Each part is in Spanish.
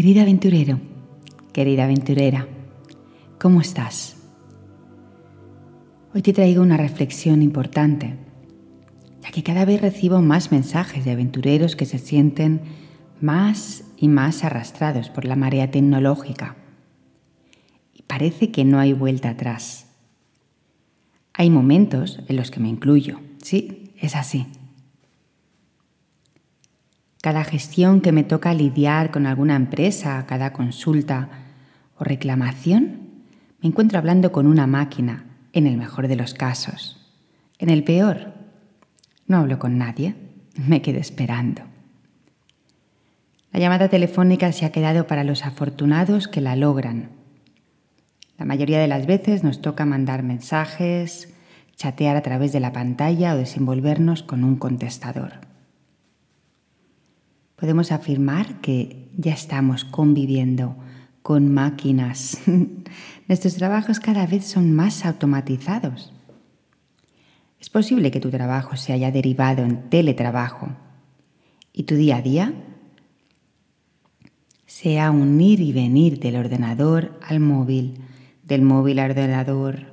Querido aventurero, querida aventurera, ¿cómo estás? Hoy te traigo una reflexión importante, ya que cada vez recibo más mensajes de aventureros que se sienten más y más arrastrados por la marea tecnológica. Y parece que no hay vuelta atrás. Hay momentos en los que me incluyo, sí, es así cada gestión que me toca lidiar con alguna empresa, cada consulta o reclamación, me encuentro hablando con una máquina, en el mejor de los casos. En el peor, no hablo con nadie, me quedo esperando. La llamada telefónica se ha quedado para los afortunados que la logran. La mayoría de las veces nos toca mandar mensajes, chatear a través de la pantalla o desenvolvernos con un contestador podemos afirmar que ya estamos conviviendo con máquinas. Nuestros trabajos cada vez son más automatizados. Es posible que tu trabajo se haya derivado en teletrabajo y tu día a día sea un ir y venir del ordenador al móvil, del móvil al ordenador,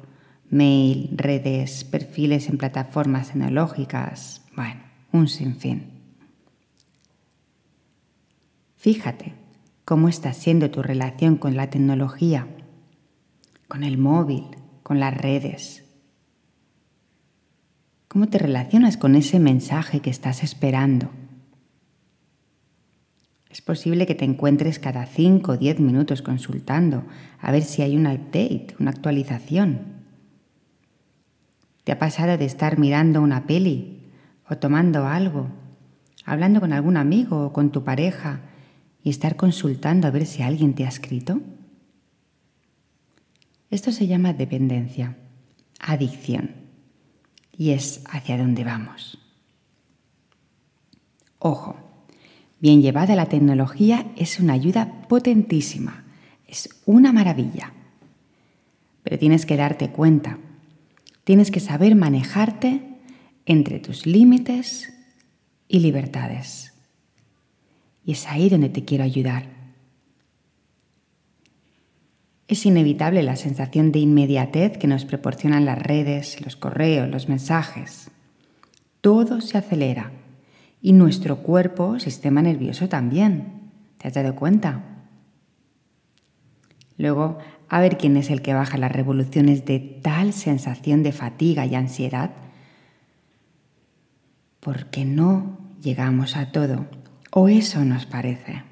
mail, redes, perfiles en plataformas tecnológicas, bueno, un sinfín. Fíjate cómo está siendo tu relación con la tecnología, con el móvil, con las redes. ¿Cómo te relacionas con ese mensaje que estás esperando? Es posible que te encuentres cada 5 o 10 minutos consultando a ver si hay un update, una actualización. ¿Te ha pasado de estar mirando una peli o tomando algo, hablando con algún amigo o con tu pareja y estar consultando a ver si alguien te ha escrito? Esto se llama dependencia, adicción, y es hacia dónde vamos. Ojo, bien llevada la tecnología es una ayuda potentísima, es una maravilla. Pero tienes que darte cuenta, tienes que saber manejarte entre tus límites y libertades. Y es ahí donde te quiero ayudar. Es inevitable la sensación de inmediatez que nos proporcionan las redes, los correos, los mensajes. Todo se acelera y nuestro cuerpo, sistema nervioso también. ¿Te has dado cuenta? Luego, a ver quién es el que baja las revoluciones de tal sensación de fatiga y ansiedad. Porque no llegamos a todo o eso nos parece.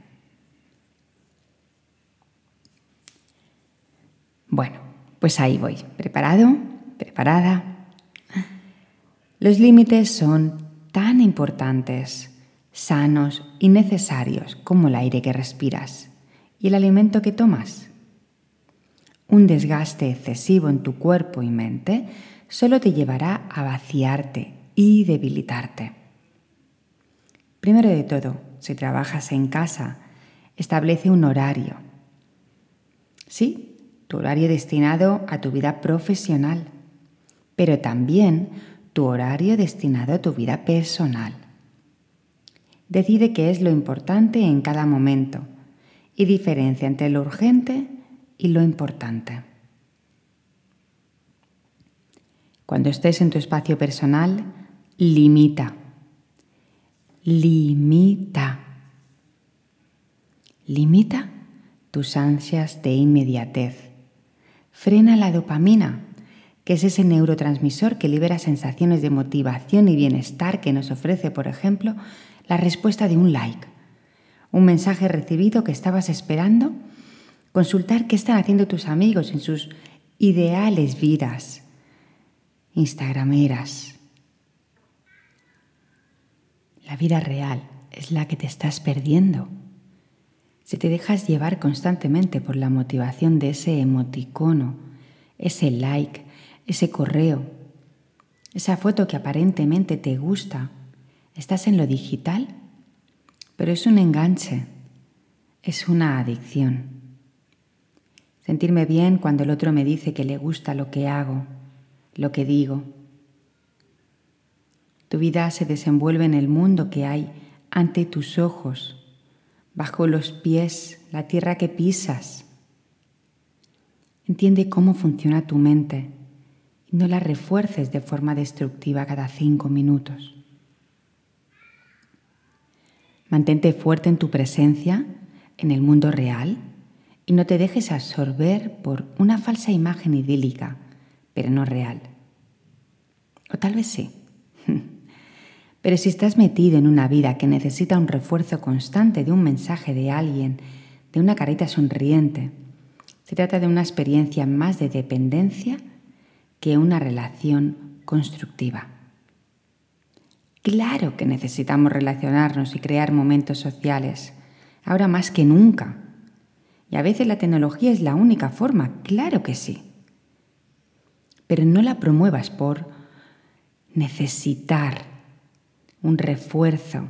Bueno, pues ahí voy. ¿Preparado? ¿Preparada? Los límites son tan importantes, sanos y necesarios como el aire que respiras y el alimento que tomas. Un desgaste excesivo en tu cuerpo y mente solo te llevará a vaciarte y debilitarte. Primero de todo, si trabajas en casa, establece un horario. Sí, tu horario destinado a tu vida profesional, pero también tu horario destinado a tu vida personal. Decide qué es lo importante en cada momento y diferencia entre lo urgente y lo importante. Cuando estés en tu espacio personal, limita limita. Limita tus ansias de inmediatez. Frena la dopamina, que es ese neurotransmisor que libera sensaciones de motivación y bienestar que nos ofrece, por ejemplo, la respuesta de un like, un mensaje recibido que estabas esperando, consultar qué están haciendo tus amigos en sus ideales vidas, instagrameras, la vida real es la que te estás perdiendo. Si te dejas llevar constantemente por la motivación de ese emoticono, ese like, ese correo, esa foto que aparentemente te gusta, estás en lo digital, pero es un enganche, es una adicción. Sentirme bien cuando el otro me dice que le gusta lo que hago, lo que digo, tu vida se desenvuelve en el mundo que hay ante tus ojos, bajo los pies, la tierra que pisas. Entiende cómo funciona tu mente y no la refuerces de forma destructiva cada cinco minutos. Mantente fuerte en tu presencia, en el mundo real, y no te dejes absorber por una falsa imagen idílica, pero no real. O tal vez sí. Pero si estás metido en una vida que necesita un refuerzo constante de un mensaje de alguien, de una carita sonriente, se trata de una experiencia más de dependencia que una relación constructiva. Claro que necesitamos relacionarnos y crear momentos sociales, ahora más que nunca. Y a veces la tecnología es la única forma, claro que sí. Pero no la promuevas por necesitar un refuerzo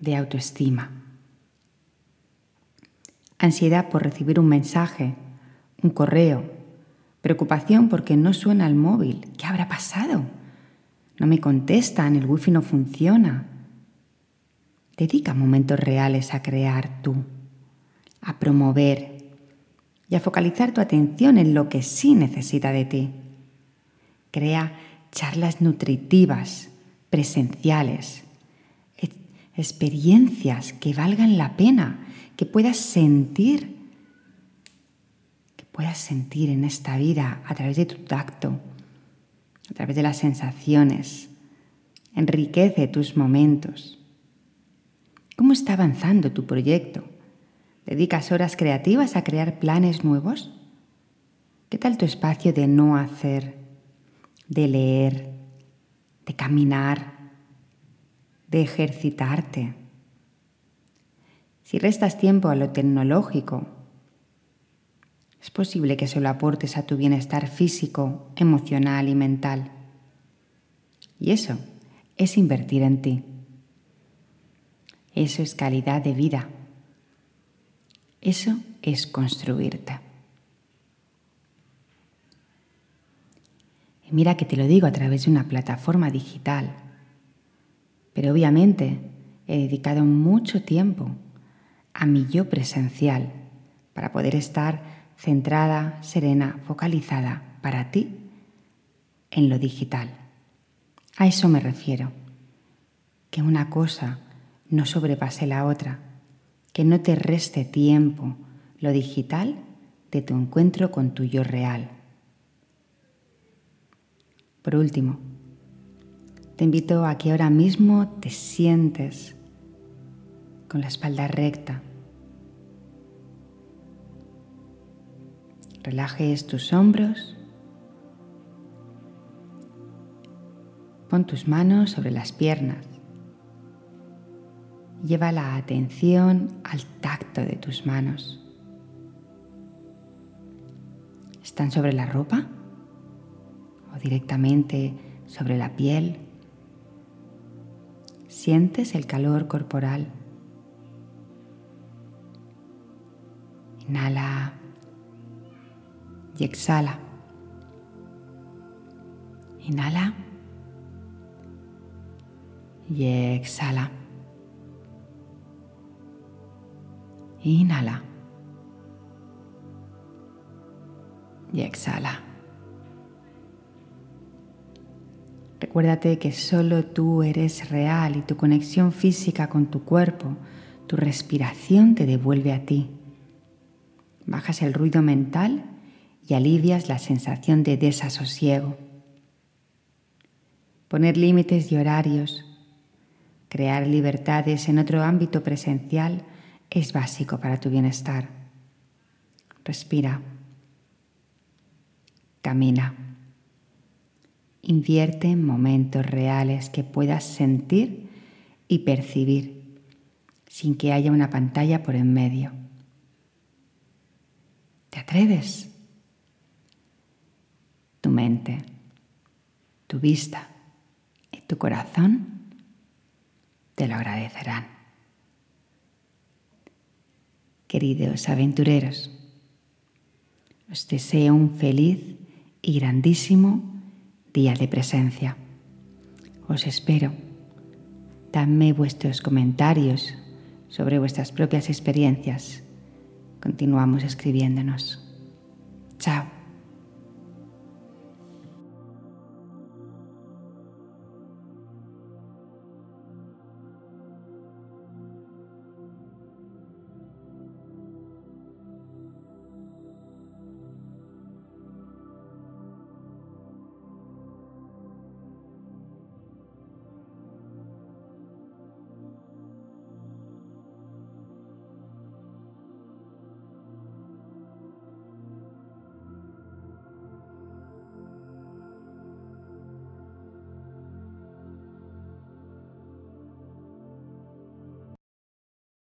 de autoestima. Ansiedad por recibir un mensaje, un correo, preocupación porque no suena el móvil. ¿Qué habrá pasado? No me contestan, el wifi no funciona. Dedica momentos reales a crear tú, a promover y a focalizar tu atención en lo que sí necesita de ti. Crea charlas nutritivas, presenciales, experiencias que valgan la pena, que puedas sentir, que puedas sentir en esta vida a través de tu tacto, a través de las sensaciones. Enriquece tus momentos. ¿Cómo está avanzando tu proyecto? ¿Dedicas horas creativas a crear planes nuevos? ¿Qué tal tu espacio de no hacer? de leer, de caminar, de ejercitarte. Si restas tiempo a lo tecnológico, es posible que solo aportes a tu bienestar físico, emocional y mental. Y eso es invertir en ti. Eso es calidad de vida. Eso es construirte. Mira que te lo digo a través de una plataforma digital. Pero obviamente he dedicado mucho tiempo a mi yo presencial para poder estar centrada, serena, focalizada para ti en lo digital. A eso me refiero. Que una cosa no sobrepase la otra, que no te reste tiempo lo digital de tu encuentro con tu yo real. Por último, te invito a que ahora mismo te sientes con la espalda recta. Relajes tus hombros. Pon tus manos sobre las piernas. Lleva la atención al tacto de tus manos. ¿Están sobre la ropa? O directamente sobre la piel. Sientes el calor corporal. Inhala y exhala. Inhala y exhala. Inhala y exhala. Recuérdate que solo tú eres real y tu conexión física con tu cuerpo, tu respiración te devuelve a ti. Bajas el ruido mental y alivias la sensación de desasosiego. Poner límites y horarios, crear libertades en otro ámbito presencial es básico para tu bienestar. Respira. Camina. Invierte en momentos reales que puedas sentir y percibir sin que haya una pantalla por en medio. ¿Te atreves? Tu mente, tu vista y tu corazón te lo agradecerán. Queridos aventureros, os deseo un feliz y grandísimo día de presencia. Os espero. Dadme vuestros comentarios sobre vuestras propias experiencias. Continuamos escribiéndonos. Chao.